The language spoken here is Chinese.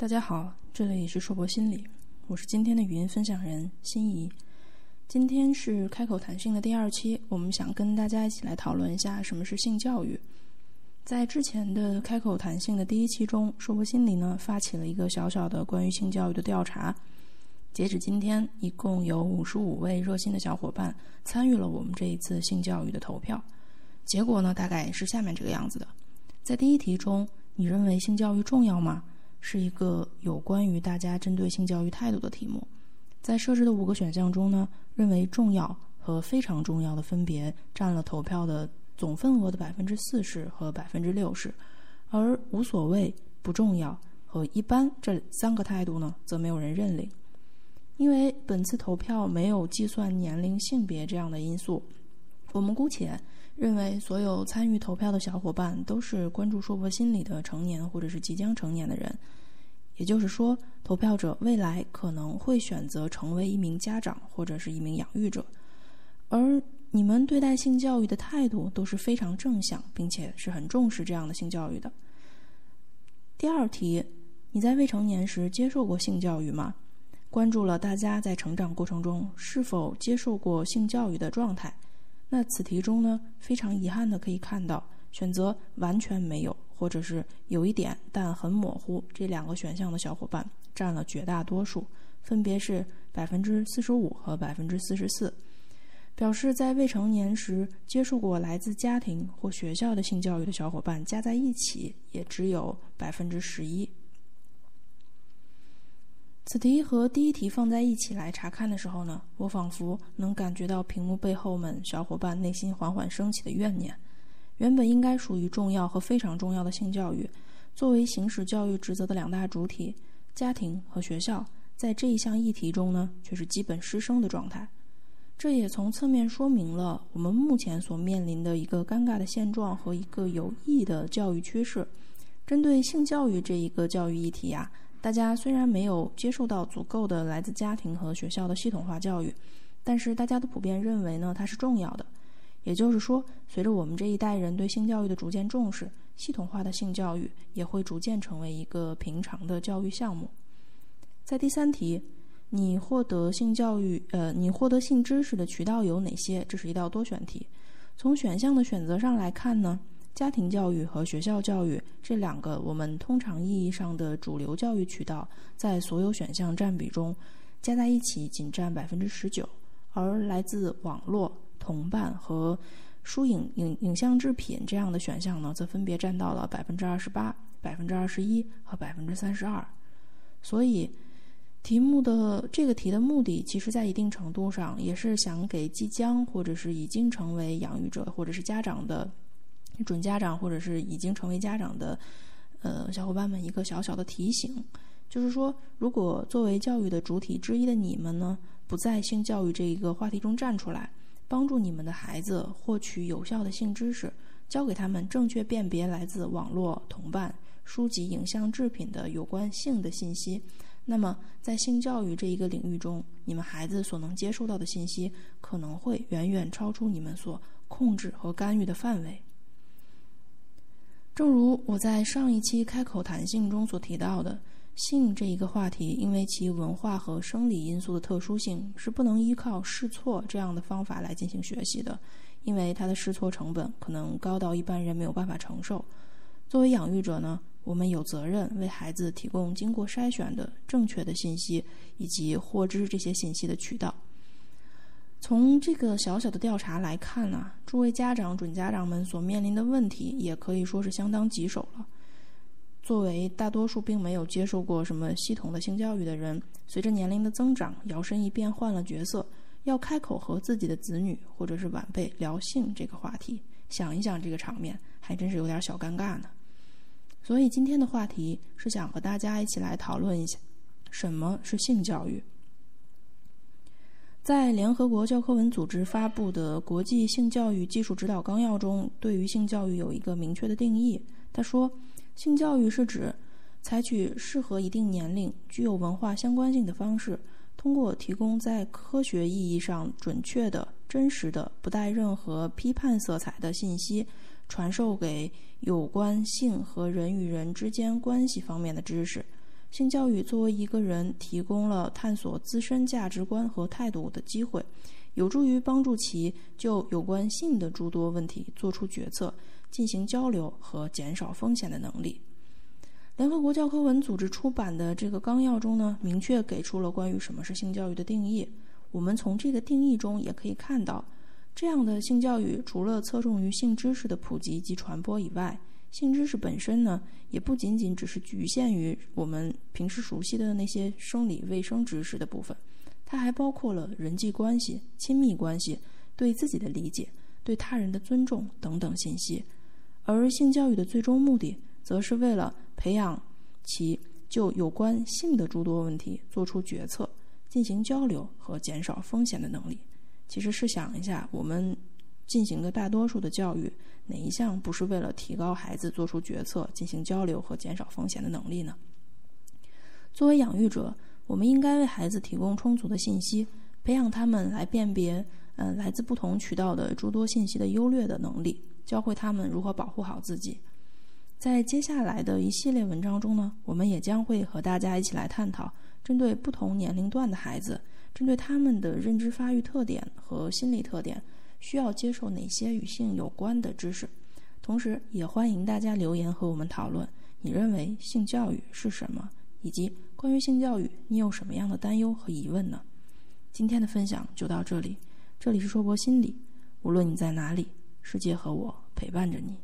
大家好，这里是硕博心理，我是今天的语音分享人心怡。今天是开口谈性的第二期，我们想跟大家一起来讨论一下什么是性教育。在之前的开口谈性的第一期中，硕博心理呢发起了一个小小的关于性教育的调查。截止今天，一共有五十五位热心的小伙伴参与了我们这一次性教育的投票。结果呢，大概是下面这个样子的：在第一题中，你认为性教育重要吗？是一个有关于大家针对性教育态度的题目，在设置的五个选项中呢，认为重要和非常重要的分别占了投票的总份额的百分之四十和百分之六十，而无所谓、不重要和一般这三个态度呢，则没有人认领。因为本次投票没有计算年龄、性别这样的因素，我们姑且认为所有参与投票的小伙伴都是关注硕博心理的成年或者是即将成年的人。也就是说，投票者未来可能会选择成为一名家长或者是一名养育者，而你们对待性教育的态度都是非常正向，并且是很重视这样的性教育的。第二题，你在未成年时接受过性教育吗？关注了大家在成长过程中是否接受过性教育的状态。那此题中呢，非常遗憾的可以看到，选择完全没有。或者是有一点但很模糊，这两个选项的小伙伴占了绝大多数，分别是百分之四十五和百分之四十四。表示在未成年时接受过来自家庭或学校的性教育的小伙伴加在一起也只有百分之十一。此题和第一题放在一起来查看的时候呢，我仿佛能感觉到屏幕背后们小伙伴内心缓缓升起的怨念。原本应该属于重要和非常重要的性教育，作为行使教育职责的两大主体，家庭和学校，在这一项议题中呢，却是基本失声的状态。这也从侧面说明了我们目前所面临的一个尴尬的现状和一个有益的教育趋势。针对性教育这一个教育议题呀，大家虽然没有接受到足够的来自家庭和学校的系统化教育，但是大家都普遍认为呢，它是重要的。也就是说，随着我们这一代人对性教育的逐渐重视，系统化的性教育也会逐渐成为一个平常的教育项目。在第三题，你获得性教育，呃，你获得性知识的渠道有哪些？这是一道多选题。从选项的选择上来看呢，家庭教育和学校教育这两个我们通常意义上的主流教育渠道，在所有选项占比中加在一起仅占百分之十九，而来自网络。同伴和书影影影像制品这样的选项呢，则分别占到了百分之二十八、百分之二十一和百分之三十二。所以，题目的这个题的目的，其实在一定程度上也是想给即将或者是已经成为养育者或者是家长的准家长或者是已经成为家长的呃小伙伴们一个小小的提醒，就是说，如果作为教育的主体之一的你们呢，不在性教育这一个话题中站出来。帮助你们的孩子获取有效的性知识，教给他们正确辨别来自网络、同伴、书籍、影像制品的有关性的信息。那么，在性教育这一个领域中，你们孩子所能接收到的信息可能会远远超出你们所控制和干预的范围。正如我在上一期开口谈性中所提到的。性这一个话题，因为其文化和生理因素的特殊性，是不能依靠试错这样的方法来进行学习的，因为它的试错成本可能高到一般人没有办法承受。作为养育者呢，我们有责任为孩子提供经过筛选的正确的信息，以及获知这些信息的渠道。从这个小小的调查来看呢，诸位家长、准家长们所面临的问题，也可以说是相当棘手了。作为大多数并没有接受过什么系统的性教育的人，随着年龄的增长，摇身一变换了角色，要开口和自己的子女或者是晚辈聊性这个话题，想一想这个场面，还真是有点小尴尬呢。所以今天的话题是想和大家一起来讨论一下，什么是性教育。在联合国教科文组织发布的《国际性教育技术指导纲要》中，对于性教育有一个明确的定义。他说。性教育是指采取适合一定年龄、具有文化相关性的方式，通过提供在科学意义上准确的、真实的、不带任何批判色彩的信息，传授给有关性和人与人之间关系方面的知识，性教育作为一个人提供了探索自身价值观和态度的机会，有助于帮助其就有关性的诸多问题做出决策、进行交流和减少风险的能力。联合国教科文组织出版的这个纲要中呢，明确给出了关于什么是性教育的定义。我们从这个定义中也可以看到，这样的性教育除了侧重于性知识的普及及传播以外，性知识本身呢，也不仅仅只是局限于我们平时熟悉的那些生理卫生知识的部分，它还包括了人际关系、亲密关系、对自己的理解、对他人的尊重等等信息。而性教育的最终目的，则是为了培养其就有关性的诸多问题做出决策。进行交流和减少风险的能力。其实试想一下，我们进行的大多数的教育，哪一项不是为了提高孩子做出决策、进行交流和减少风险的能力呢？作为养育者，我们应该为孩子提供充足的信息，培养他们来辨别嗯来自不同渠道的诸多信息的优劣的能力，教会他们如何保护好自己。在接下来的一系列文章中呢，我们也将会和大家一起来探讨。针对不同年龄段的孩子，针对他们的认知发育特点和心理特点，需要接受哪些与性有关的知识？同时，也欢迎大家留言和我们讨论，你认为性教育是什么？以及关于性教育，你有什么样的担忧和疑问呢？今天的分享就到这里，这里是硕博心理，无论你在哪里，世界和我陪伴着你。